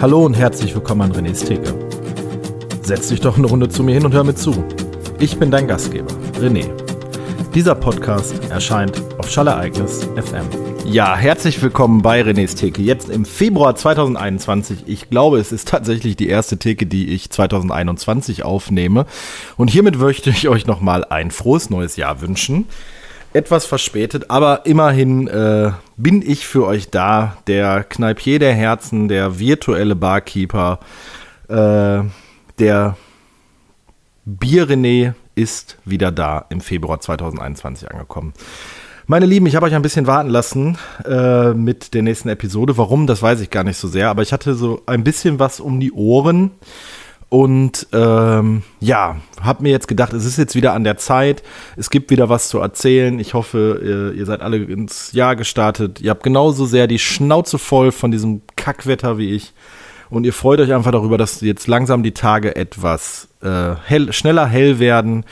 Hallo und herzlich willkommen an René's Theke. Setz dich doch eine Runde zu mir hin und hör mir zu. Ich bin dein Gastgeber, René. Dieser Podcast erscheint auf Schallereignis FM. Ja, herzlich willkommen bei René's Theke. Jetzt im Februar 2021. Ich glaube, es ist tatsächlich die erste Theke, die ich 2021 aufnehme. Und hiermit möchte ich euch nochmal ein frohes neues Jahr wünschen etwas verspätet, aber immerhin äh, bin ich für euch da, der Kneipier der Herzen, der virtuelle Barkeeper, äh, der Bier-René ist wieder da im Februar 2021 angekommen. Meine Lieben, ich habe euch ein bisschen warten lassen äh, mit der nächsten Episode. Warum, das weiß ich gar nicht so sehr, aber ich hatte so ein bisschen was um die Ohren und ähm, ja, habe mir jetzt gedacht, es ist jetzt wieder an der Zeit. Es gibt wieder was zu erzählen. Ich hoffe, ihr, ihr seid alle ins Jahr gestartet. Ihr habt genauso sehr die Schnauze voll von diesem Kackwetter wie ich. Und ihr freut euch einfach darüber, dass jetzt langsam die Tage etwas äh, hell, schneller hell werden.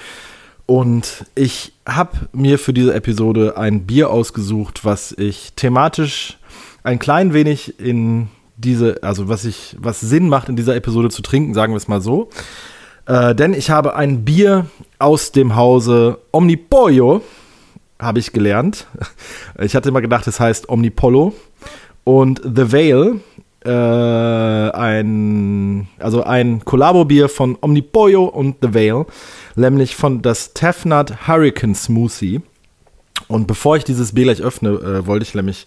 Und ich habe mir für diese Episode ein Bier ausgesucht, was ich thematisch ein klein wenig in diese, also was ich, was Sinn macht in dieser Episode zu trinken, sagen wir es mal so. Äh, denn ich habe ein Bier aus dem Hause Omnipollo, habe ich gelernt. Ich hatte immer gedacht, es heißt Omnipollo. Und The Veil, äh, ein, also ein Kollabo-Bier von Omnipollo und The Veil, nämlich von das Tefnut Hurricane Smoothie. Und bevor ich dieses Bier gleich öffne, äh, wollte ich nämlich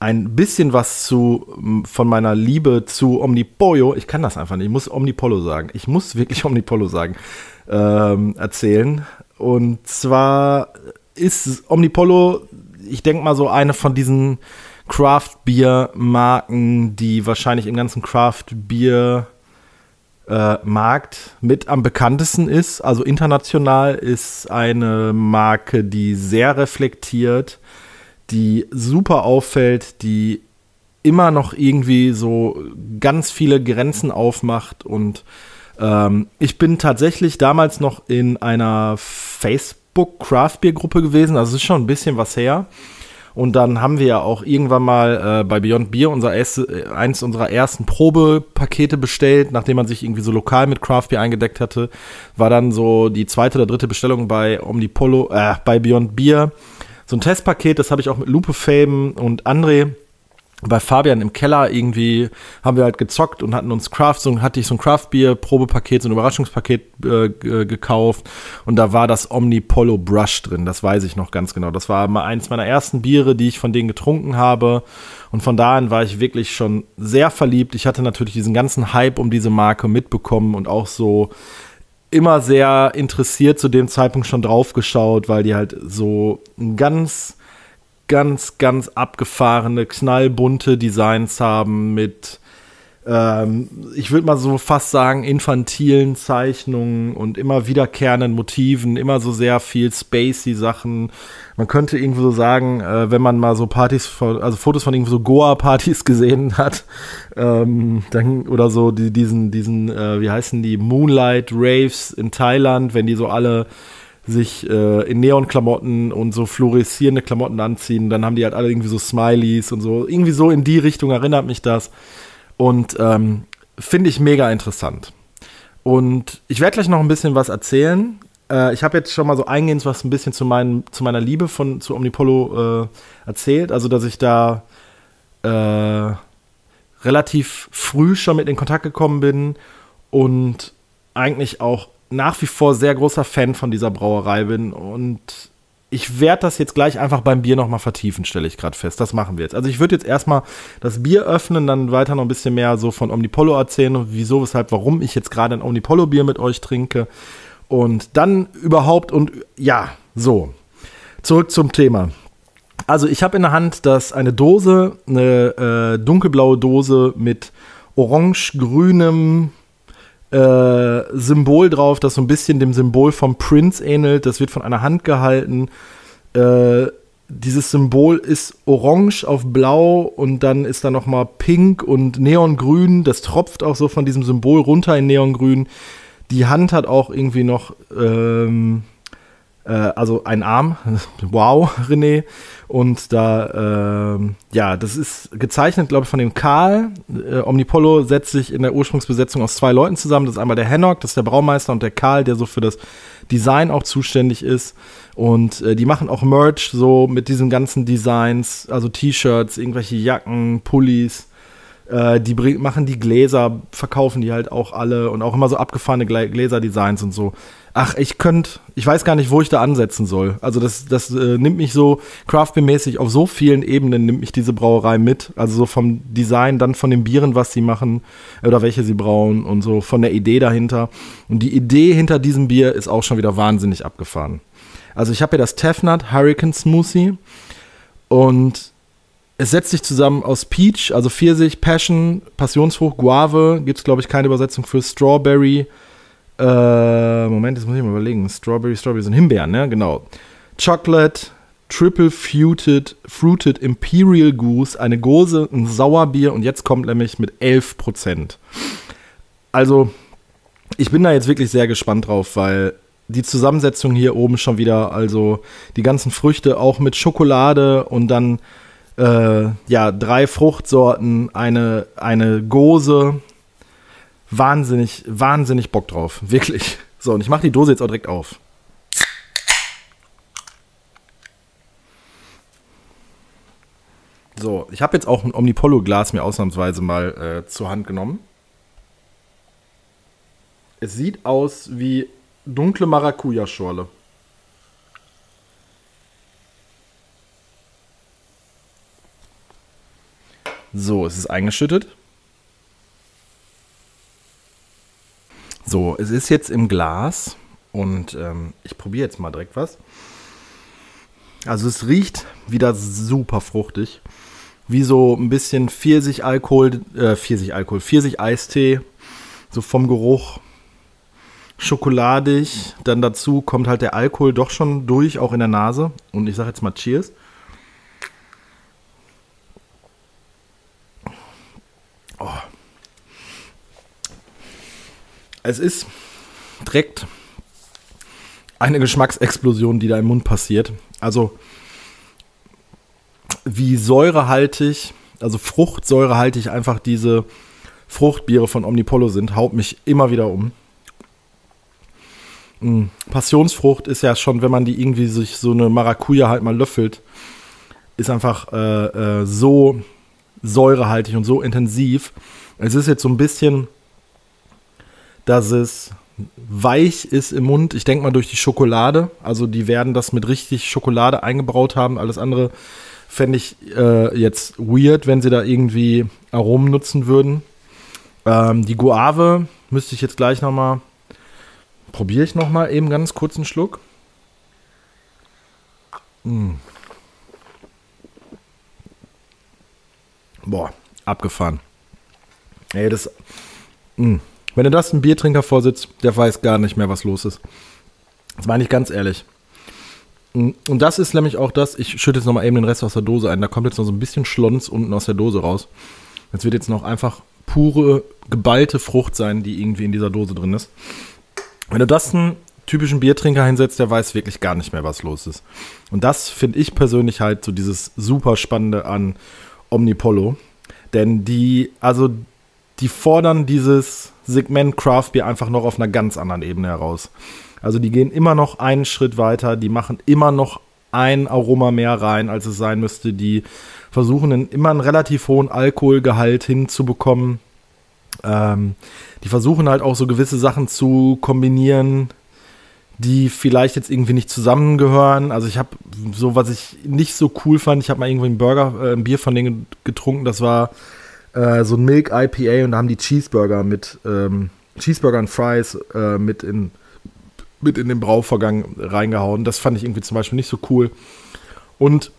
ein bisschen was zu von meiner Liebe zu Omnipollo, ich kann das einfach nicht, ich muss Omnipollo sagen, ich muss wirklich Omnipollo sagen, ähm, erzählen. Und zwar ist Omnipollo, ich denke mal so eine von diesen Craft-Bier-Marken, die wahrscheinlich im ganzen Craft-Bier äh, Markt mit am bekanntesten ist. Also international ist eine Marke, die sehr reflektiert, die super auffällt, die immer noch irgendwie so ganz viele Grenzen aufmacht und ähm, ich bin tatsächlich damals noch in einer Facebook Craft Beer Gruppe gewesen, also ist schon ein bisschen was her. Und dann haben wir ja auch irgendwann mal äh, bei Beyond Beer unser erste, äh, eins unserer ersten Probepakete bestellt, nachdem man sich irgendwie so lokal mit Craft Beer eingedeckt hatte. War dann so die zweite oder dritte Bestellung bei Omnipolo, äh, bei Beyond Beer so ein Testpaket, das habe ich auch mit Lupe Faben und André bei Fabian im Keller irgendwie haben wir halt gezockt und hatten uns Craft, so hatte ich so ein Craft Beer Probepaket, so ein Überraschungspaket äh, gekauft und da war das Omni Polo Brush drin, das weiß ich noch ganz genau. Das war mal eins meiner ersten Biere, die ich von denen getrunken habe und von da an war ich wirklich schon sehr verliebt. Ich hatte natürlich diesen ganzen Hype um diese Marke mitbekommen und auch so immer sehr interessiert zu dem Zeitpunkt schon drauf geschaut, weil die halt so ganz, ganz, ganz abgefahrene, knallbunte Designs haben mit ähm, ich würde mal so fast sagen, infantilen Zeichnungen und immer wiederkehrenden Motiven, immer so sehr viel spacey Sachen. Man könnte irgendwie so sagen, äh, wenn man mal so Partys, von, also Fotos von irgendwie so Goa-Partys gesehen hat, ähm, dann, oder so die, diesen, diesen, äh, wie heißen die, Moonlight Raves in Thailand, wenn die so alle sich äh, in Neonklamotten und so fluoreszierende Klamotten anziehen, dann haben die halt alle irgendwie so Smileys und so. Irgendwie so in die Richtung erinnert mich das. Und ähm, finde ich mega interessant. Und ich werde gleich noch ein bisschen was erzählen. Äh, ich habe jetzt schon mal so eingehend was ein bisschen zu, mein, zu meiner Liebe von, zu Omnipolo äh, erzählt. Also, dass ich da äh, relativ früh schon mit in Kontakt gekommen bin und eigentlich auch nach wie vor sehr großer Fan von dieser Brauerei bin und ich werde das jetzt gleich einfach beim Bier nochmal vertiefen, stelle ich gerade fest. Das machen wir jetzt. Also ich würde jetzt erstmal das Bier öffnen, dann weiter noch ein bisschen mehr so von Omnipollo erzählen und wieso, weshalb, warum ich jetzt gerade ein Omnipollo-Bier mit euch trinke. Und dann überhaupt und ja, so. Zurück zum Thema. Also ich habe in der Hand das eine Dose, eine äh, dunkelblaue Dose mit orange-grünem äh, Symbol drauf, das so ein bisschen dem Symbol vom Prince ähnelt. Das wird von einer Hand gehalten. Äh, dieses Symbol ist orange auf blau und dann ist da noch mal pink und neongrün. Das tropft auch so von diesem Symbol runter in neongrün. Die Hand hat auch irgendwie noch ähm, Äh, also ein Arm. wow, René. Und da, äh, ja, das ist gezeichnet, glaube ich, von dem Karl. Äh, Omnipollo setzt sich in der Ursprungsbesetzung aus zwei Leuten zusammen. Das ist einmal der Hennock, das ist der Braumeister, und der Karl, der so für das Design auch zuständig ist. Und äh, die machen auch Merch so mit diesen ganzen Designs, also T-Shirts, irgendwelche Jacken, Pullis. Äh, die machen die Gläser, verkaufen die halt auch alle und auch immer so abgefahrene Gläserdesigns und so. Ach, ich könnte, ich weiß gar nicht, wo ich da ansetzen soll. Also das, das äh, nimmt mich so craftbeer-mäßig auf so vielen Ebenen nimmt mich diese Brauerei mit. Also so vom Design, dann von den Bieren, was sie machen oder welche sie brauen und so von der Idee dahinter. Und die Idee hinter diesem Bier ist auch schon wieder wahnsinnig abgefahren. Also ich habe hier das Tefnut Hurricane Smoothie und es setzt sich zusammen aus Peach, also Pfirsich, Passion, Passionsfrucht, Guave, gibt es glaube ich keine Übersetzung für Strawberry, äh, Moment, jetzt muss ich mal überlegen. Strawberry, Strawberry sind Himbeeren, ne? Genau. Chocolate, Triple Fruited, Fruited Imperial Goose, eine Gose, ein Sauerbier und jetzt kommt nämlich mit 11%. Also, ich bin da jetzt wirklich sehr gespannt drauf, weil die Zusammensetzung hier oben schon wieder, also die ganzen Früchte auch mit Schokolade und dann äh, ja drei Fruchtsorten, eine, eine Gose, wahnsinnig, wahnsinnig Bock drauf. Wirklich. So, und ich mache die Dose jetzt auch direkt auf. So, ich habe jetzt auch ein Omnipollo-Glas mir ausnahmsweise mal äh, zur Hand genommen. Es sieht aus wie dunkle Maracuja-Schorle. So, es ist eingeschüttet. So, es ist jetzt im Glas und ähm, ich probiere jetzt mal direkt was. Also es riecht wieder super fruchtig. Wie so ein bisschen Pfirsich-Alkohol, äh, Pfirsich-Alkohol, Pfirsich-Eistee. So vom Geruch schokoladig. Dann dazu kommt halt der Alkohol doch schon durch, auch in der Nase. Und ich sage jetzt mal Cheers. Es ist direkt eine Geschmacksexplosion, die da im Mund passiert. Also wie säurehaltig, also fruchtsäurehaltig einfach diese Fruchtbiere von Omnipollo sind, haut mich immer wieder um. Mm, Passionsfrucht ist ja schon, wenn man die irgendwie sich so eine Maracuja halt mal löffelt, ist einfach äh, äh, so säurehaltig und so intensiv. Es ist jetzt so ein bisschen dass es weich ist im Mund. Ich denke mal durch die Schokolade. Also die werden das mit richtig Schokolade eingebraut haben. Alles andere fände ich äh, jetzt weird, wenn sie da irgendwie Aromen nutzen würden. Ähm, die Guave müsste ich jetzt gleich noch mal probiere ich noch mal eben ganz kurz einen Schluck. Mm. Boah, abgefahren. Ey, das. Mh. Wenn du das ein Biertrinker vorsitzt, der weiß gar nicht mehr, was los ist. Das meine ich ganz ehrlich. Und das ist nämlich auch das, ich schütte jetzt nochmal eben den Rest aus der Dose ein. Da kommt jetzt noch so ein bisschen Schlons unten aus der Dose raus. Das wird jetzt noch einfach pure, geballte Frucht sein, die irgendwie in dieser Dose drin ist. Wenn du das einen typischen Biertrinker hinsetzt, der weiß wirklich gar nicht mehr, was los ist. Und das finde ich persönlich halt so dieses super Spannende an Omnipollo. Denn die, also die fordern dieses Segment Craft Beer einfach noch auf einer ganz anderen Ebene heraus. Also die gehen immer noch einen Schritt weiter, die machen immer noch ein Aroma mehr rein, als es sein müsste. Die versuchen einen, immer einen relativ hohen Alkoholgehalt hinzubekommen. Ähm, die versuchen halt auch so gewisse Sachen zu kombinieren, die vielleicht jetzt irgendwie nicht zusammengehören. Also ich habe so, was ich nicht so cool fand, ich habe mal irgendwie einen Burger, äh, ein Bier von denen getrunken, das war äh, so ein Milk IPA und da haben die Cheeseburger mit ähm, Cheeseburger und Fries äh, mit in mit in den Brauvorgang reingehauen. Das fand ich irgendwie zum Beispiel nicht so cool. Und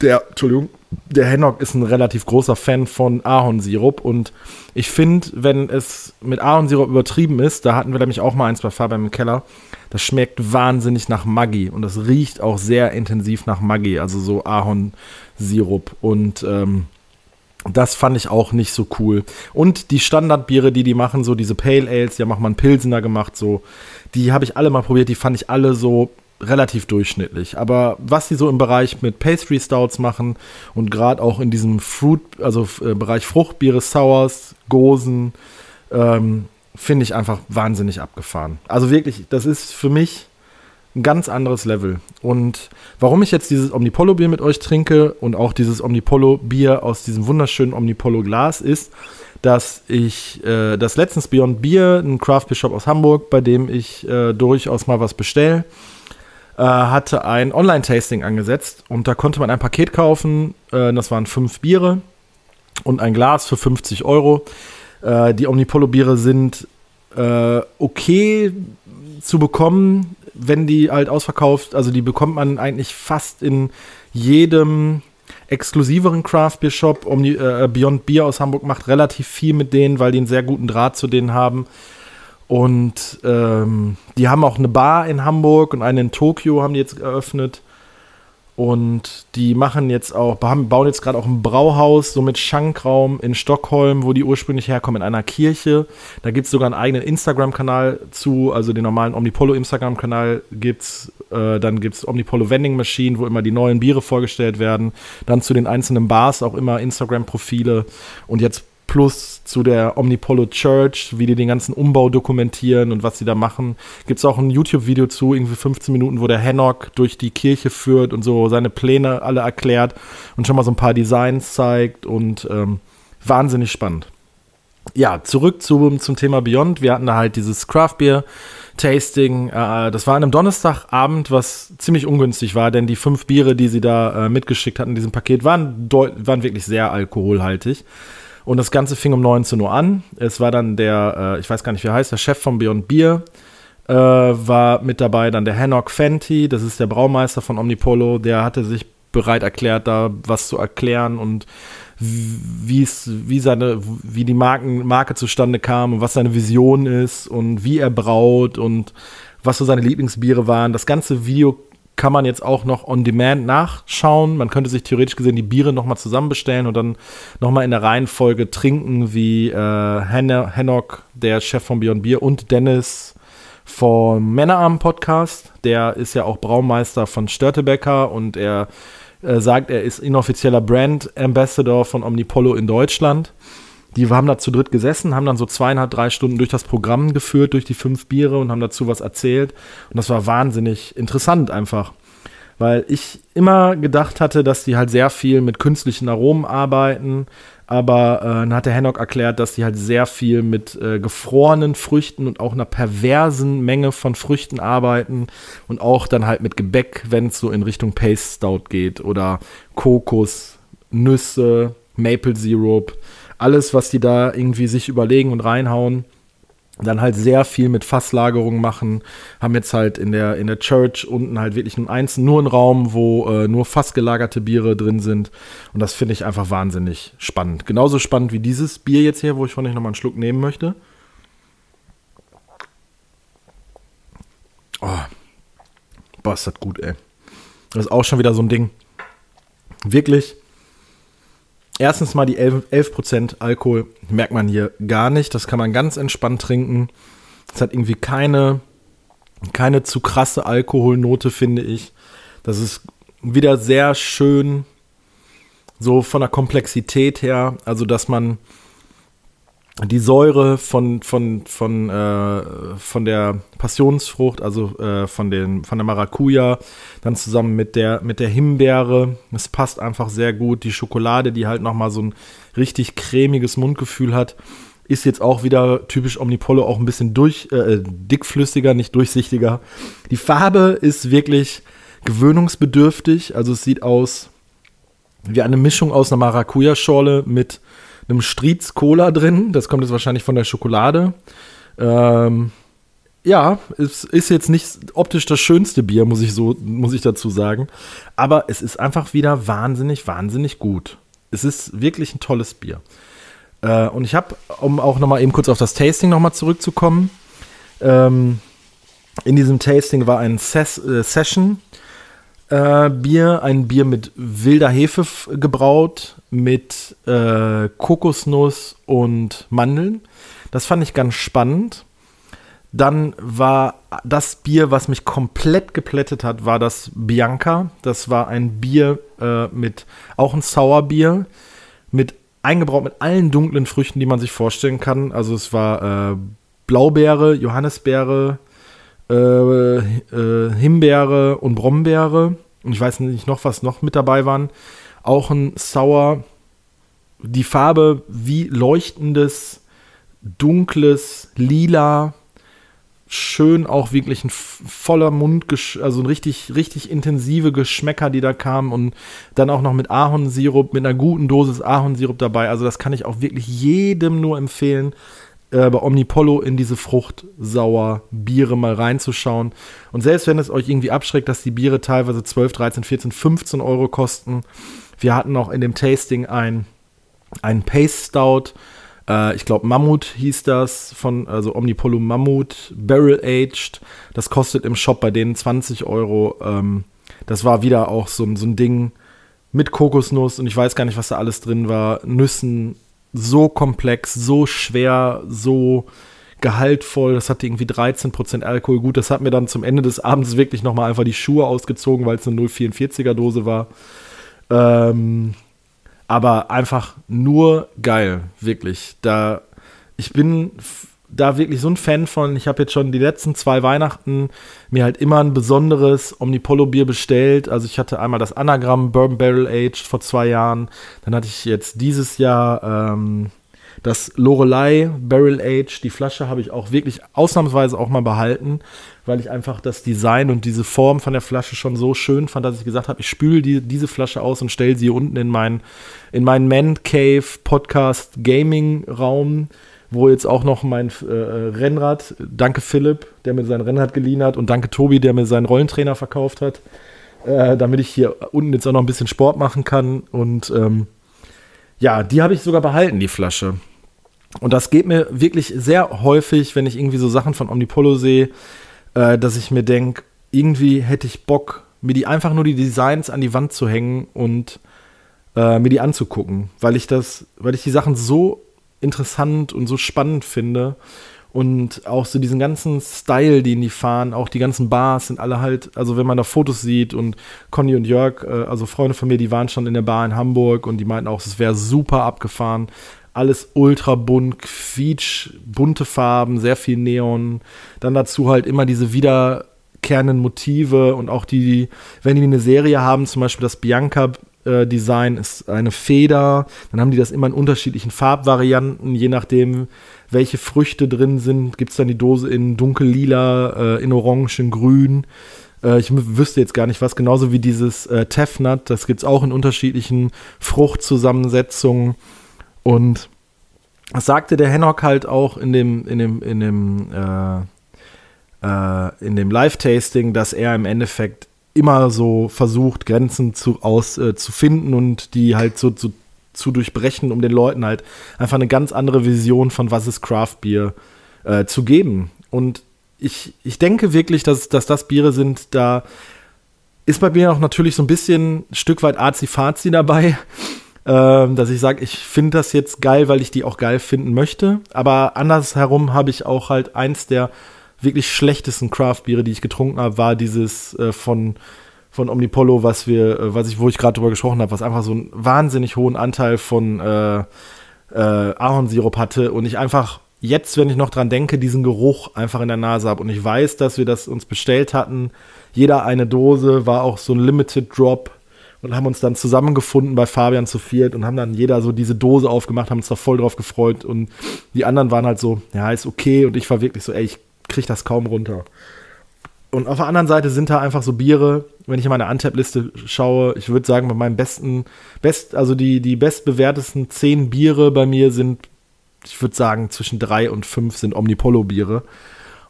der, Entschuldigung, der Hennock ist ein relativ großer Fan von Ahornsirup und ich finde, wenn es mit Ahornsirup übertrieben ist, da hatten wir nämlich auch mal eins bei Fabian im Keller, das schmeckt wahnsinnig nach Maggi und das riecht auch sehr intensiv nach Maggi, also so Ahornsirup und ähm, das fand ich auch nicht so cool. Und die Standardbiere, die die machen, so diese Pale Ales, die haben auch mal einen Pilsener gemacht, so, die habe ich alle mal probiert, die fand ich alle so relativ durchschnittlich. Aber was sie so im Bereich mit Pastry Stouts machen und gerade auch in diesem Fruit, also äh, Bereich Fruchtbiere, Sours, Gosen, ähm, finde ich einfach wahnsinnig abgefahren. Also wirklich, das ist für mich ein ganz anderes Level. Und warum ich jetzt dieses Omnipollo-Bier mit euch trinke und auch dieses Omnipollo-Bier aus diesem wunderschönen Omnipollo-Glas ist, dass ich äh, das letztens Beyond Beer, ein Craft Beer Shop aus Hamburg, bei dem ich äh, durchaus mal was bestelle, äh, hatte ein Online-Tasting angesetzt und da konnte man ein Paket kaufen. Äh, das waren fünf Biere und ein Glas für 50 Euro. Äh, die Omnipollo-Biere sind äh, okay zu bekommen, wenn die halt ausverkauft, also die bekommt man eigentlich fast in jedem exklusiveren Craft Beer Shop. Omni, äh, Beyond Beer aus Hamburg macht relativ viel mit denen, weil die einen sehr guten Draht zu denen haben. Und ähm, die haben auch eine Bar in Hamburg und eine in Tokio haben die jetzt eröffnet. Und die machen jetzt auch, bauen jetzt gerade auch ein Brauhaus, so mit Schankraum in Stockholm, wo die ursprünglich herkommen, in einer Kirche. Da gibt es sogar einen eigenen Instagram-Kanal zu, also den normalen Omnipolo Instagram-Kanal gibt es. Äh, dann gibt es Omnipolo Vending Machine, wo immer die neuen Biere vorgestellt werden. Dann zu den einzelnen Bars auch immer Instagram-Profile. Und jetzt plus zu der Omnipolo Church, wie die den ganzen Umbau dokumentieren und was sie da machen. Gibt es auch ein YouTube-Video zu, irgendwie 15 Minuten, wo der Hannock durch die Kirche führt und so seine Pläne alle erklärt und schon mal so ein paar Designs zeigt und ähm, wahnsinnig spannend. Ja, zurück zu, zum Thema Beyond. Wir hatten da halt dieses Craft Beer Tasting. Äh, das war an einem Donnerstagabend, was ziemlich ungünstig war, denn die fünf Biere, die sie da äh, mitgeschickt hatten in diesem Paket, waren, waren wirklich sehr alkoholhaltig. Und das Ganze fing um 19 Uhr an. Es war dann der, äh, ich weiß gar nicht, wie er heißt, der Chef von Beyond Beer äh, war mit dabei. Dann der Hannock Fenty, das ist der Braumeister von Omnipolo. Der hatte sich bereit erklärt, da was zu erklären und wie wie seine, wie die Marken, Marke zustande kam und was seine Vision ist und wie er braut und was so seine Lieblingsbiere waren. Das ganze Video kann man jetzt auch noch on demand nachschauen. Man könnte sich theoretisch gesehen die Biere nochmal zusammen bestellen und dann nochmal in der Reihenfolge trinken, wie äh, Hannock, der Chef von Beyond Beer, und Dennis vom Männerarm Podcast. Der ist ja auch Braumeister von Störtebecker und er äh, sagt, er ist inoffizieller Brand Ambassador von Omnipollo in Deutschland. Die haben da zu dritt gesessen, haben dann so zweieinhalb, drei Stunden durch das Programm geführt, durch die fünf Biere und haben dazu was erzählt. Und das war wahnsinnig interessant einfach. Weil ich immer gedacht hatte, dass die halt sehr viel mit künstlichen Aromen arbeiten. Aber äh, dann hat der Hennock erklärt, dass die halt sehr viel mit äh, gefrorenen Früchten und auch einer perversen Menge von Früchten arbeiten. Und auch dann halt mit Gebäck, wenn es so in Richtung Paste Stout geht. Oder Kokos, Nüsse, Maple Syrup alles, was die da irgendwie sich überlegen und reinhauen, dann halt sehr viel mit Fasslagerung machen, haben jetzt halt in der, in der Church unten halt wirklich nur eins, nur einen Raum, wo äh, nur fassgelagerte Biere drin sind. Und das finde ich einfach wahnsinnig spannend. Genauso spannend wie dieses Bier jetzt hier, wo ich von euch nochmal einen Schluck nehmen möchte. Oh. Boah, ist das gut, ey. Das ist auch schon wieder so ein Ding. Wirklich erstens mal die 11%, 11 Alkohol merkt man hier gar nicht. Das kann man ganz entspannt trinken. Es hat irgendwie keine, keine zu krasse Alkoholnote, finde ich. Das ist wieder sehr schön, so von der Komplexität her. Also, dass man die Säure von, von, von, äh, von der Passionsfrucht, also äh, von, den, von der Maracuja, dann zusammen mit der, mit der Himbeere. Es passt einfach sehr gut. Die Schokolade, die halt nochmal so ein richtig cremiges Mundgefühl hat, ist jetzt auch wieder typisch Omnipollo, auch ein bisschen durch, äh, dickflüssiger, nicht durchsichtiger. Die Farbe ist wirklich gewöhnungsbedürftig. Also es sieht aus wie eine Mischung aus einer Maracuja-Schorle mit einem Striez Cola drin. Das kommt jetzt wahrscheinlich von der Schokolade. Ähm, ja, es ist jetzt nicht optisch das schönste Bier, muss ich so, muss ich dazu sagen. Aber es ist einfach wieder wahnsinnig, wahnsinnig gut. Es ist wirklich ein tolles Bier. Äh, und ich habe, um auch noch mal eben kurz auf das Tasting noch mal zurückzukommen, ähm, in diesem Tasting war ein Ses äh, Session äh, Bier, ein Bier mit wilder Hefe gebraut, mit äh, Kokosnuss und Mandeln. Das fand ich ganz spannend. Dann war das Bier, was mich komplett geplättet hat, war das Bianca. Das war ein Bier äh, mit, auch ein Sauerbier, mit eingebraut mit allen dunklen Früchten, die man sich vorstellen kann. Also es war äh, Blaubeere, Johannisbeere, äh, äh, Himbeere und Brombeere. Und ich weiß nicht noch, was noch mit dabei waren. Auch ein Sauer. Die Farbe wie leuchtendes, dunkles, lila schön auch wirklich ein voller Mund, also ein richtig, richtig intensive Geschmäcker, die da kamen und dann auch noch mit Ahornsirup, mit einer guten Dosis Ahornsirup dabei. Also das kann ich auch wirklich jedem nur empfehlen, äh, bei Omnipollo in diese fruchtsauer Biere mal reinzuschauen. Und selbst wenn es euch irgendwie abschreckt, dass die Biere teilweise 12, 13, 14, 15 Euro kosten, wir hatten auch in dem Tasting ein, ein Pace Stout, äh, ich glaube, Mammut hieß das, von, also Omnipollo Mammut, Barrel Aged. Das kostet im Shop bei denen 20 Euro. Ähm, das war wieder auch so, so ein Ding mit Kokosnuss und ich weiß gar nicht, was da alles drin war. Nüssen, so komplex, so schwer, so gehaltvoll. Das hatte irgendwie 13% Alkohol. Gut, das hat mir dann zum Ende des Abends wirklich nochmal einfach die Schuhe ausgezogen, weil es eine 0,44er Dose war. Ähm, aber einfach nur geil, wirklich. Da, ich bin da wirklich so ein Fan von. Ich habe jetzt schon die letzten zwei Weihnachten mir halt immer ein besonderes Omnipollo-Bier bestellt. Also ich hatte einmal das Anagramm Bourbon Barrel Aged vor zwei Jahren. Dann hatte ich jetzt dieses Jahr ähm, das Lorelei Barrel Age, die Flasche habe ich auch wirklich ausnahmsweise auch mal behalten, weil ich einfach das Design und diese Form von der Flasche schon so schön fand, dass ich gesagt habe, ich spüle die, diese Flasche aus und stelle sie unten in meinen in meinen Man Cave Podcast Gaming Raum, wo jetzt auch noch mein äh, Rennrad, danke Philipp, der mir sein Rennrad geliehen hat und danke Tobi, der mir seinen Rollentrainer verkauft hat, äh, damit ich hier unten jetzt auch noch ein bisschen Sport machen kann und ähm, ja, die habe ich sogar behalten, die Flasche. Und das geht mir wirklich sehr häufig, wenn ich irgendwie so Sachen von Omnipolo sehe, äh, dass ich mir denke, irgendwie hätte ich Bock, mir die einfach nur die Designs an die Wand zu hängen und äh, mir die anzugucken, weil ich das, weil ich die Sachen so interessant und so spannend finde und auch so diesen ganzen Style, den die fahren, auch die ganzen Bars sind alle halt, also wenn man da Fotos sieht und Conny und Jörg, äh, also Freunde von mir, die waren schon in der Bar in Hamburg und die meinten auch, es wäre super abgefahren, alles ultra bunt, quietsch, bunte Farben, sehr viel Neon. Dann dazu halt immer diese wiederkehrenden Motive und auch die, wenn die eine Serie haben, zum Beispiel das Bianca äh, Design ist eine Feder, dann haben die das immer in unterschiedlichen Farbvarianten, je nachdem, welche Früchte drin sind, gibt es dann die Dose in dunkellila, äh, in orange, in grün. Äh, ich wüsste jetzt gar nicht was, genauso wie dieses äh, Tefnut, das gibt es auch in unterschiedlichen Fruchtzusammensetzungen. Und das sagte der Hennock halt auch in dem, in dem, in dem, äh, äh, in dem Live-Tasting, dass er im Endeffekt immer so versucht, Grenzen zu, aus, äh, zu finden und die halt so zu, zu durchbrechen, um den Leuten halt einfach eine ganz andere Vision von was ist Craft Beer äh, zu geben. Und ich, ich denke wirklich, dass, dass das Biere sind, da ist bei mir auch natürlich so ein bisschen ein Stück weit Azi-Fazi dabei ähm, dass ich sage, ich finde das jetzt geil, weil ich die auch geil finden möchte. Aber andersherum habe ich auch halt eins der wirklich schlechtesten Craft-Biere, die ich getrunken habe, war dieses äh, von von Omnipollo, was wir, äh, was ich, wo ich gerade drüber gesprochen habe, was einfach so einen wahnsinnig hohen Anteil von äh, äh, Ahornsirup hatte und ich einfach jetzt, wenn ich noch dran denke, diesen Geruch einfach in der Nase habe und ich weiß, dass wir das uns bestellt hatten. Jeder eine Dose war auch so ein Limited Drop und haben uns dann zusammengefunden bei Fabian zu viert und haben dann jeder so diese Dose aufgemacht, haben uns da voll drauf gefreut und die anderen waren halt so, ja, ist okay und ich war wirklich so, ey, ich krieg das kaum runter. Und auf der anderen Seite sind da einfach so Biere, wenn ich in meine Untap-Liste schaue, ich würde sagen, bei meinem besten, best, also die, die bestbewertesten zehn Biere bei mir sind, ich würde sagen, zwischen drei und fünf sind Omnipollo-Biere.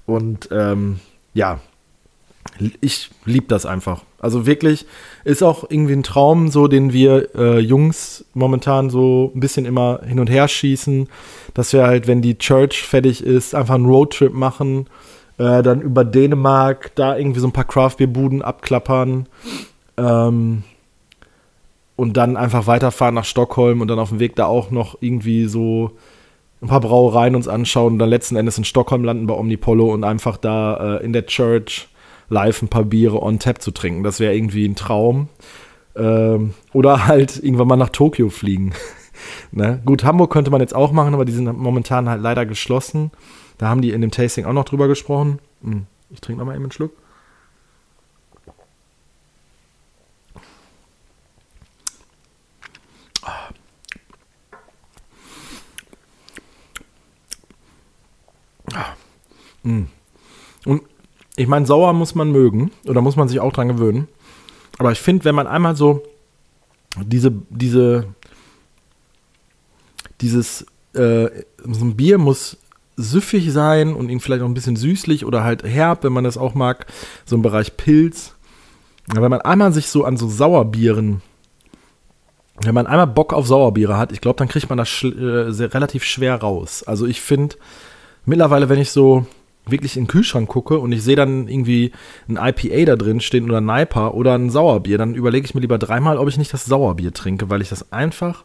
Und ähm, ja, ich liebe das einfach. Also wirklich ist auch irgendwie ein Traum, so den wir äh, Jungs momentan so ein bisschen immer hin und her schießen, dass wir halt, wenn die Church fertig ist, einfach einen Roadtrip machen, äh, dann über Dänemark da irgendwie so ein paar Craftbeer-Buden abklappern ähm, und dann einfach weiterfahren nach Stockholm und dann auf dem Weg da auch noch irgendwie so ein paar Brauereien uns anschauen und dann letzten Endes in Stockholm landen bei Omnipollo und einfach da äh, in der Church live ein paar Biere on tap zu trinken. Das wäre irgendwie ein Traum. Ähm, oder halt irgendwann mal nach Tokio fliegen. ne? Gut, Hamburg könnte man jetzt auch machen, aber die sind momentan halt leider geschlossen. Da haben die in dem Tasting auch noch drüber gesprochen. Hm, ich trinke noch mal eben einen Schluck. Mm. Und ich meine, sauer muss man mögen oder muss man sich auch dran gewöhnen. Aber ich finde, wenn man einmal so diese, diese, dieses, äh, so ein Bier muss süffig sein und ihn vielleicht auch ein bisschen süßlich oder halt herb, wenn man das auch mag, so im Bereich Pilz. wenn man einmal sich so an so Sauerbieren, wenn man einmal Bock auf Sauerbiere hat, ich glaube, dann kriegt man das sch äh, sehr, relativ schwer raus. Also ich finde mittlerweile, wenn ich so wirklich in den Kühlschrank gucke und ich sehe dann irgendwie ein IPA da drin stehen oder ein Niper oder ein Sauerbier, dann überlege ich mir lieber dreimal, ob ich nicht das Sauerbier trinke, weil ich das einfach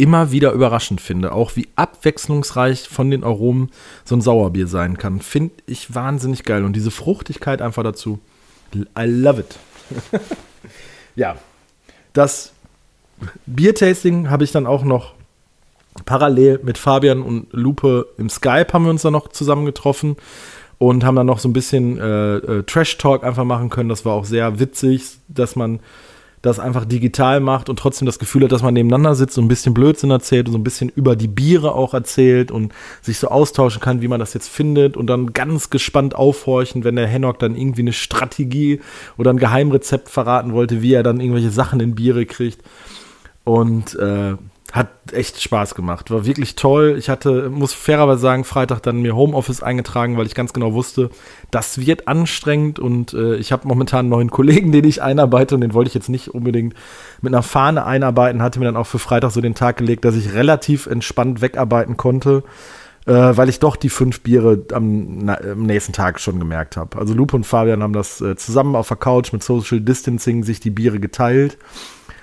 immer wieder überraschend finde. Auch wie abwechslungsreich von den Aromen so ein Sauerbier sein kann. Finde ich wahnsinnig geil. Und diese Fruchtigkeit einfach dazu. I love it. ja. Das Biertasting habe ich dann auch noch parallel mit Fabian und Lupe im Skype haben wir uns dann noch zusammen getroffen und haben dann noch so ein bisschen äh, äh, Trash-Talk einfach machen können. Das war auch sehr witzig, dass man das einfach digital macht und trotzdem das Gefühl hat, dass man nebeneinander sitzt und ein bisschen Blödsinn erzählt und so ein bisschen über die Biere auch erzählt und sich so austauschen kann, wie man das jetzt findet und dann ganz gespannt aufhorchen, wenn der Hennock dann irgendwie eine Strategie oder ein Geheimrezept verraten wollte, wie er dann irgendwelche Sachen in Biere kriegt. Und äh, hat echt Spaß gemacht. War wirklich toll. Ich hatte, muss fairerweise sagen, Freitag dann mir Homeoffice eingetragen, weil ich ganz genau wusste, das wird anstrengend und äh, ich habe momentan einen neuen Kollegen, den ich einarbeite und den wollte ich jetzt nicht unbedingt mit einer Fahne einarbeiten. Hatte mir dann auch für Freitag so den Tag gelegt, dass ich relativ entspannt wegarbeiten konnte, äh, weil ich doch die fünf Biere am, na, am nächsten Tag schon gemerkt habe. Also Lupe und Fabian haben das äh, zusammen auf der Couch mit Social Distancing sich die Biere geteilt.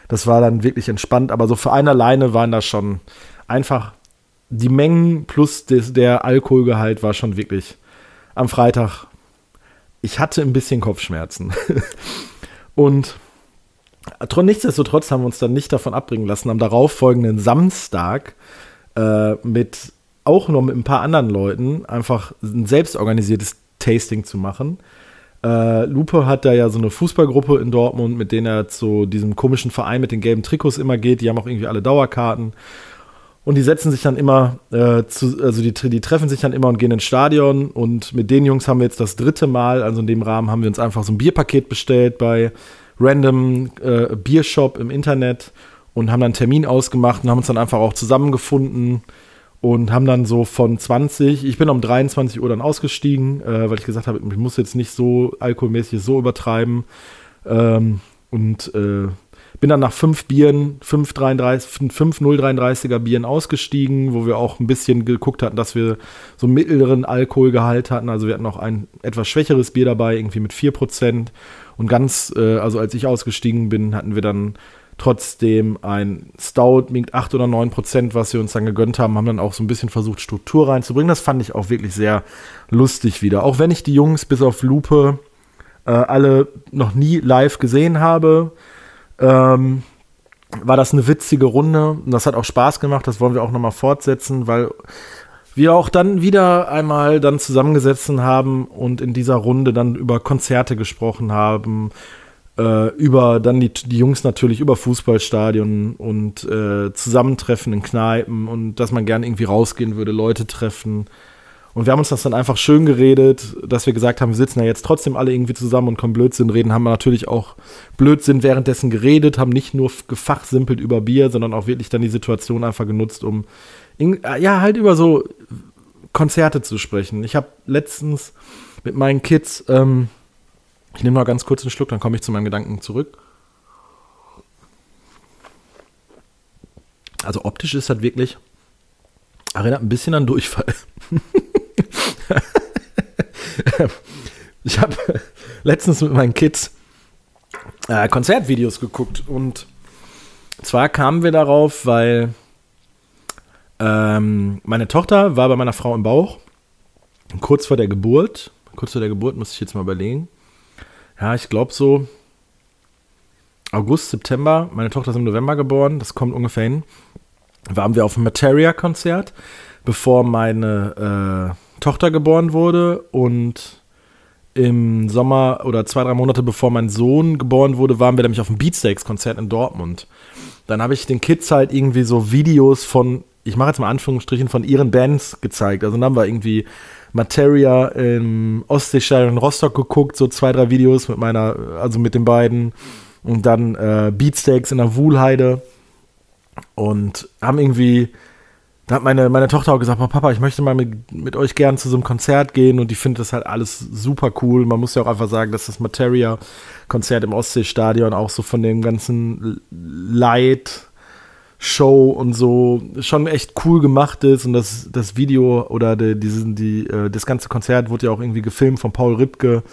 Das war dann wirklich entspannt, aber so für einen alleine waren das schon einfach die Mengen plus des, der Alkoholgehalt war schon wirklich am Freitag. Ich hatte ein bisschen Kopfschmerzen. Und nichtsdestotrotz haben wir uns dann nicht davon abbringen lassen, am darauffolgenden Samstag äh, mit auch noch mit ein paar anderen Leuten einfach ein selbstorganisiertes Tasting zu machen. Äh, Lupe hat da ja so eine Fußballgruppe in Dortmund, mit denen er zu diesem komischen Verein mit den gelben Trikots immer geht. Die haben auch irgendwie alle Dauerkarten. Und die setzen sich dann immer, äh, zu, also die, die treffen sich dann immer und gehen ins Stadion. Und mit den Jungs haben wir jetzt das dritte Mal, also in dem Rahmen haben wir uns einfach so ein Bierpaket bestellt bei Random äh, Biershop im Internet und haben dann einen Termin ausgemacht und haben uns dann einfach auch zusammengefunden und haben dann so von 20, ich bin um 23 Uhr dann ausgestiegen, äh, weil ich gesagt habe, ich muss jetzt nicht so alkoholmäßig so übertreiben. Ähm, und äh, bin dann nach fünf Bieren, fünf, 33, fünf 0,33er Bieren ausgestiegen, wo wir auch ein bisschen geguckt hatten, dass wir so mittleren Alkoholgehalt hatten. Also wir hatten noch ein etwas schwächeres Bier dabei, irgendwie mit 4%. Und ganz, äh, also als ich ausgestiegen bin, hatten wir dann trotzdem ein Stout mit 8 oder 9 Prozent, was wir uns dann gegönnt haben, haben dann auch so ein bisschen versucht, Struktur reinzubringen. Das fand ich auch wirklich sehr lustig wieder. Auch wenn ich die Jungs bis auf Lupe äh, alle noch nie live gesehen habe, ähm, war das eine witzige Runde und das hat auch Spaß gemacht. Das wollen wir auch nochmal fortsetzen, weil wir auch dann wieder einmal dann zusammengesessen haben und in dieser Runde dann über Konzerte gesprochen haben, äh, über dann die, die Jungs natürlich über Fußballstadion und äh, Zusammentreffen in Kneipen und dass man gern irgendwie rausgehen würde, Leute treffen. Und wir haben uns das dann einfach schön geredet, dass wir gesagt haben, wir sitzen ja jetzt trotzdem alle irgendwie zusammen und kommen Blödsinn reden, haben wir natürlich auch Blödsinn währenddessen geredet, haben nicht nur gefachsimpelt über Bier, sondern auch wirklich dann die Situation einfach genutzt, um in, ja halt über so Konzerte zu sprechen. Ich habe letztens mit meinen Kids ähm, ich nehme mal ganz kurz einen Schluck, dann komme ich zu meinem Gedanken zurück. Also optisch ist das wirklich, erinnert ein bisschen an Durchfall. ich habe letztens mit meinen Kids äh, Konzertvideos geguckt und zwar kamen wir darauf, weil Ähm, meine Tochter war bei meiner Frau im Bauch, kurz vor der Geburt. Kurz vor der Geburt muss ich jetzt mal überlegen. Ja, ich glaube so August, September. Meine Tochter ist im November geboren, das kommt ungefähr hin. Waren wir auf dem Materia-Konzert, bevor meine äh, Tochter geboren wurde und im Sommer oder zwei, drei Monate bevor mein Sohn geboren wurde, waren wir nämlich auf dem Beatsteaks-Konzert in Dortmund. Dann habe ich den Kids halt irgendwie so Videos von, ich mache jetzt mal Anführungsstrichen, von ihren Bands gezeigt. Also dann haben wir irgendwie Materia im Ostseestadion in Rostock geguckt, so zwei, drei Videos mit meiner, also mit den beiden. Und dann äh, Beatsteaks in der Wuhlheide. Und haben irgendwie da hat meine, meine Tochter auch gesagt, Papa, ich möchte mal mit, mit euch gern zu so einem Konzert gehen und die findet das halt alles super cool. Man muss ja auch einfach sagen, dass das Materia-Konzert im Ostseestadion auch so von dem ganzen Light Show und so schon echt cool gemacht ist und das, das Video oder die, die, äh, das ganze Konzert wurde ja auch irgendwie gefilmt von Paul Ripke.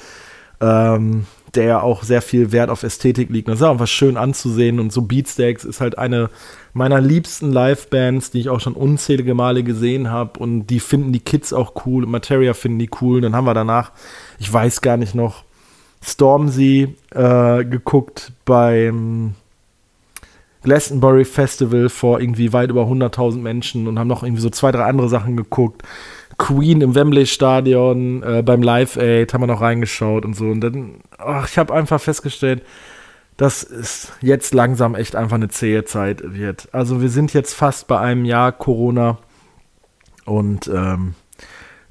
Ähm, der ja auch sehr viel Wert auf Ästhetik liegt. Das ist auch was schön anzusehen und so Beatsteaks ist halt eine meiner liebsten Live-Bands, die ich auch schon unzählige Male gesehen habe und die finden die Kids auch cool, Materia finden die cool. Und dann haben wir danach, ich weiß gar nicht noch, Stormzy äh, geguckt beim Glastonbury Festival vor irgendwie weit über 100.000 Menschen und haben noch irgendwie so zwei, drei andere Sachen geguckt. Queen im Wembley Stadion äh, beim Live Aid haben wir noch reingeschaut und so. Und dann, ach, ich habe einfach festgestellt, dass es jetzt langsam echt einfach eine zähe Zeit wird. Also wir sind jetzt fast bei einem Jahr Corona und ähm,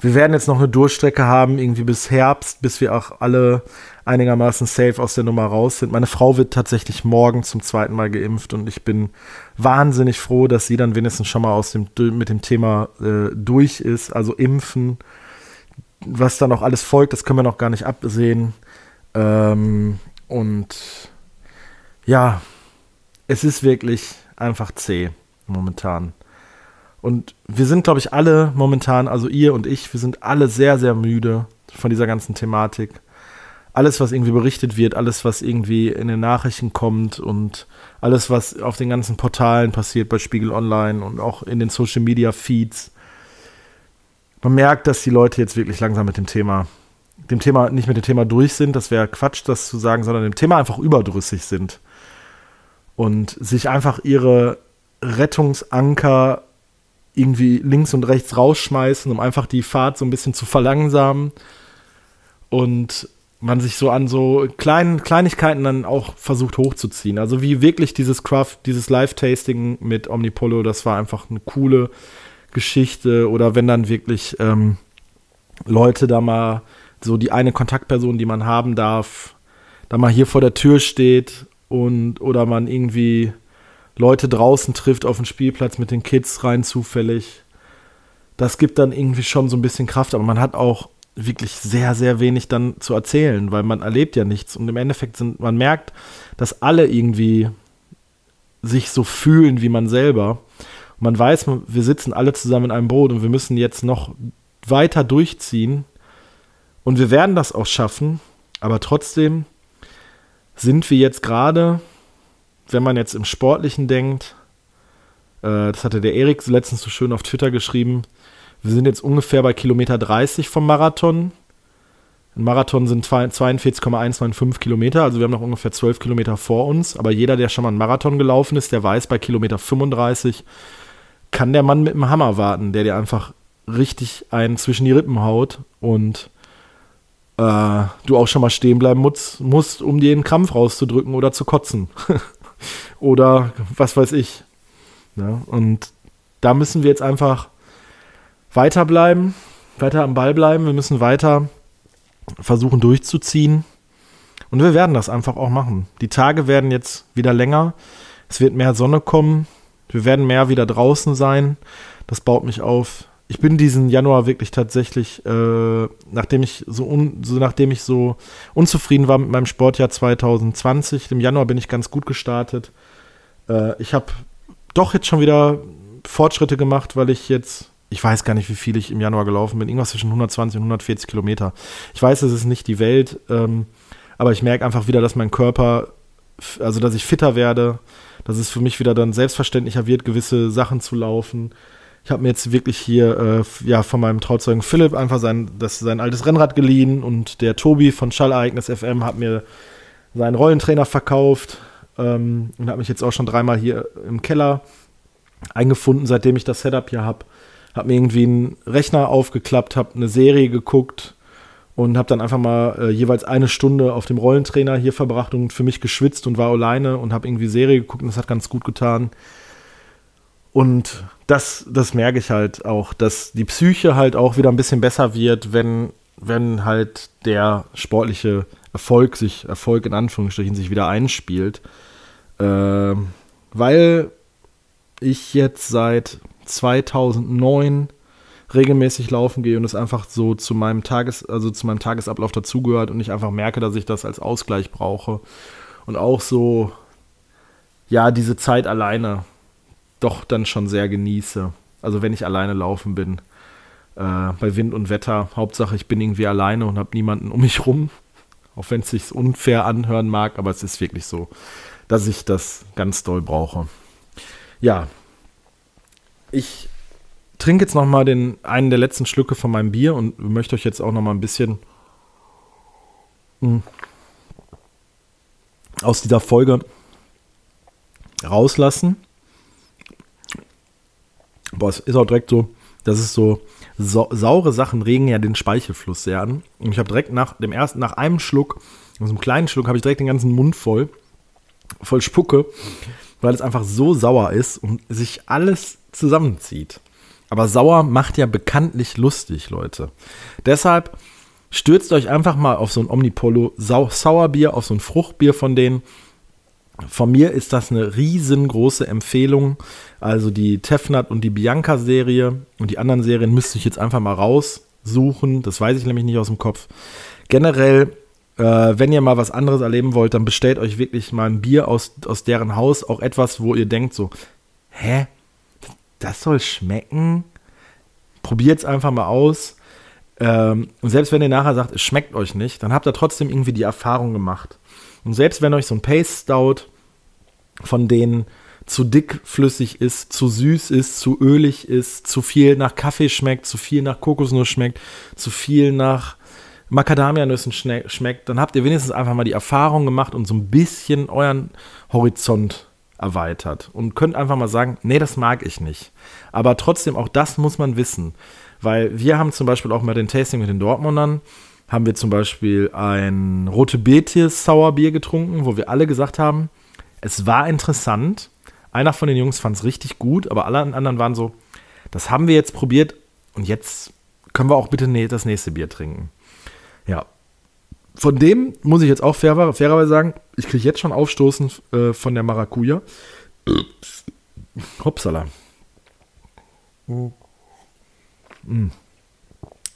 wir werden jetzt noch eine Durchstrecke haben, irgendwie bis Herbst, bis wir auch alle einigermaßen safe aus der Nummer raus sind. Meine Frau wird tatsächlich morgen zum zweiten Mal geimpft und ich bin wahnsinnig froh, dass sie dann wenigstens schon mal aus dem, mit dem Thema äh, durch ist. Also impfen, was dann auch alles folgt, das können wir noch gar nicht absehen. Ähm, und ja, es ist wirklich einfach zäh momentan. Und wir sind, glaube ich, alle momentan, also ihr und ich, wir sind alle sehr, sehr müde von dieser ganzen Thematik alles, was irgendwie berichtet wird, alles, was irgendwie in den Nachrichten kommt und alles, was auf den ganzen Portalen passiert, bei Spiegel Online und auch in den Social Media Feeds. Man merkt, dass die Leute jetzt wirklich langsam mit dem Thema, dem Thema, nicht mit dem Thema durch sind, das wäre Quatsch, das zu sagen, sondern dem Thema einfach überdrüssig sind. Und sich einfach ihre Rettungsanker irgendwie links und rechts rausschmeißen, um einfach die Fahrt so ein bisschen zu verlangsamen. Und man sich so an so kleinen Kleinigkeiten dann auch versucht hochzuziehen. Also wie wirklich dieses Craft, dieses Live-Tasting mit Omnipolo, das war einfach eine coole Geschichte. Oder wenn dann wirklich ähm, Leute da mal so die eine Kontaktperson, die man haben darf, da mal hier vor der Tür steht und oder man irgendwie Leute draußen trifft auf dem Spielplatz mit den Kids rein zufällig. Das gibt dann irgendwie schon so ein bisschen Kraft, aber man hat auch wirklich sehr, sehr wenig dann zu erzählen, weil man erlebt ja nichts. Und im Endeffekt sind, man merkt, dass alle irgendwie sich so fühlen wie man selber. Und man weiß, wir sitzen alle zusammen in einem Boot und wir müssen jetzt noch weiter durchziehen. Und wir werden das auch schaffen, aber trotzdem sind wir jetzt gerade, wenn man jetzt im Sportlichen denkt, äh, das hatte der Erik letztens so schön auf Twitter geschrieben, wir sind jetzt ungefähr bei Kilometer 30 vom Marathon. Ein Marathon sind 42,195 Kilometer, also wir haben noch ungefähr 12 Kilometer vor uns. Aber jeder, der schon mal einen Marathon gelaufen ist, der weiß, bei Kilometer 35 kann der Mann mit dem Hammer warten, der dir einfach richtig einen zwischen die Rippen haut und äh, du auch schon mal stehen bleiben musst, musst, um dir einen Krampf rauszudrücken oder zu kotzen. oder was weiß ich. Ja, und da müssen wir jetzt einfach weiterbleiben, weiter am Ball bleiben. Wir müssen weiter versuchen durchzuziehen. Und wir werden das einfach auch machen. Die Tage werden jetzt wieder länger. Es wird mehr Sonne kommen. Wir werden mehr wieder draußen sein. Das baut mich auf. Ich bin diesen Januar wirklich tatsächlich, äh, nachdem ich so, un, so nachdem ich so unzufrieden war mit meinem Sportjahr 2020, im Januar bin ich ganz gut gestartet. Äh, ich habe doch jetzt schon wieder Fortschritte gemacht, weil ich jetzt ich weiß gar nicht, wie viel ich im Januar gelaufen bin, irgendwas zwischen 120 und 140 Kilometer. Ich weiß, es ist nicht die Welt, ähm, aber ich merke einfach wieder, dass mein Körper, also dass ich fitter werde, dass es für mich wieder dann selbstverständlicher wird, gewisse Sachen zu laufen. Ich habe mir jetzt wirklich hier äh, ja, von meinem Trauzeugen Philipp einfach sein, das, sein altes Rennrad geliehen und der Tobi von Schallereignis FM hat mir seinen Rollentrainer verkauft ähm, und hat mich jetzt auch schon dreimal hier im Keller eingefunden, seitdem ich das Setup hier habe. Habe mir irgendwie einen Rechner aufgeklappt, habe eine Serie geguckt und habe dann einfach mal äh, jeweils eine Stunde auf dem Rollentrainer hier verbracht und für mich geschwitzt und war alleine und habe irgendwie Serie geguckt und das hat ganz gut getan. Und das, das merke ich halt auch, dass die Psyche halt auch wieder ein bisschen besser wird, wenn, wenn halt der sportliche Erfolg sich, Erfolg in Anführungsstrichen, sich wieder einspielt. Äh, weil ich jetzt seit 2009 regelmäßig laufen gehe und es einfach so zu meinem Tages, also zu meinem Tagesablauf dazugehört und ich einfach merke, dass ich das als Ausgleich brauche und auch so ja diese Zeit alleine doch dann schon sehr genieße. Also wenn ich alleine laufen bin, äh, bei Wind und Wetter, Hauptsache ich bin irgendwie alleine und habe niemanden um mich rum, auch wenn es sich unfair anhören mag, aber es ist wirklich so, dass ich das ganz doll brauche. Ja, ich trinke jetzt noch mal den einen der letzten Schlücke von meinem Bier und möchte euch jetzt auch noch mal ein bisschen hm, aus dieser Folge rauslassen. Boah, es ist auch direkt so, das ist so, so saure Sachen regen ja den Speichelfluss sehr an. Und ich habe direkt nach dem ersten, nach einem Schluck, aus einem kleinen Schluck, habe ich direkt den ganzen Mund voll, voll Spucke, weil es einfach so sauer ist und sich alles zusammenzieht. Aber sauer macht ja bekanntlich lustig, Leute. Deshalb stürzt euch einfach mal auf so ein Omnipolo Sau Sauerbier, auf so ein Fruchtbier von denen. Von mir ist das eine riesengroße Empfehlung. Also die Tefnat und die Bianca-Serie und die anderen Serien müsste ich jetzt einfach mal raussuchen. Das weiß ich nämlich nicht aus dem Kopf. Generell, äh, wenn ihr mal was anderes erleben wollt, dann bestellt euch wirklich mal ein Bier aus, aus deren Haus. Auch etwas, wo ihr denkt so, hä? das soll schmecken. Probiert es einfach mal aus. Ähm, und selbst wenn ihr nachher sagt, es schmeckt euch nicht, dann habt ihr trotzdem irgendwie die Erfahrung gemacht. Und selbst wenn euch so ein Paste Stout von denen zu dickflüssig ist, zu süß ist, zu ölig ist, zu viel nach Kaffee schmeckt, zu viel nach Kokosnuss schmeckt, zu viel nach Macadamianüssen schmeckt, dann habt ihr wenigstens einfach mal die Erfahrung gemacht und so ein bisschen euren Horizont erweitert. Und könnt einfach mal sagen, nee, das mag ich nicht. Aber trotzdem, auch das muss man wissen, weil wir haben zum Beispiel auch mal den Tasting mit den Dortmundern, haben wir zum Beispiel ein Rote Betis Sauerbier getrunken, wo wir alle gesagt haben, es war interessant. Einer von den Jungs fand es richtig gut, aber alle anderen waren so, das haben wir jetzt probiert und jetzt können wir auch bitte das nächste Bier trinken. Ja, von dem muss ich jetzt auch fair, fairerweise sagen, ich kriege jetzt schon Aufstoßen äh, von der Maracuja. Hopsala. Mm.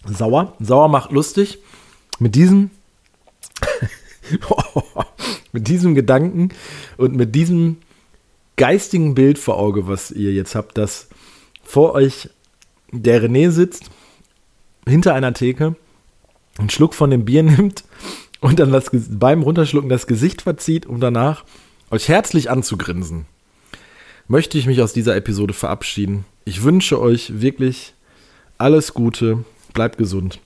Sauer. Sauer macht lustig. Mit diesem, mit diesem Gedanken und mit diesem geistigen Bild vor Auge, was ihr jetzt habt, dass vor euch der René sitzt, hinter einer Theke, einen Schluck von dem Bier nimmt und dann das, beim Runterschlucken das Gesicht verzieht, um danach euch herzlich anzugrinsen, möchte ich mich aus dieser Episode verabschieden. Ich wünsche euch wirklich alles Gute, bleibt gesund.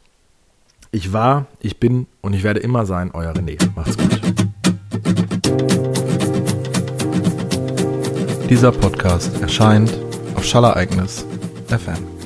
Ich war, ich bin und ich werde immer sein, euer René. Macht's gut. Dieser Podcast erscheint auf Schallereignis FM.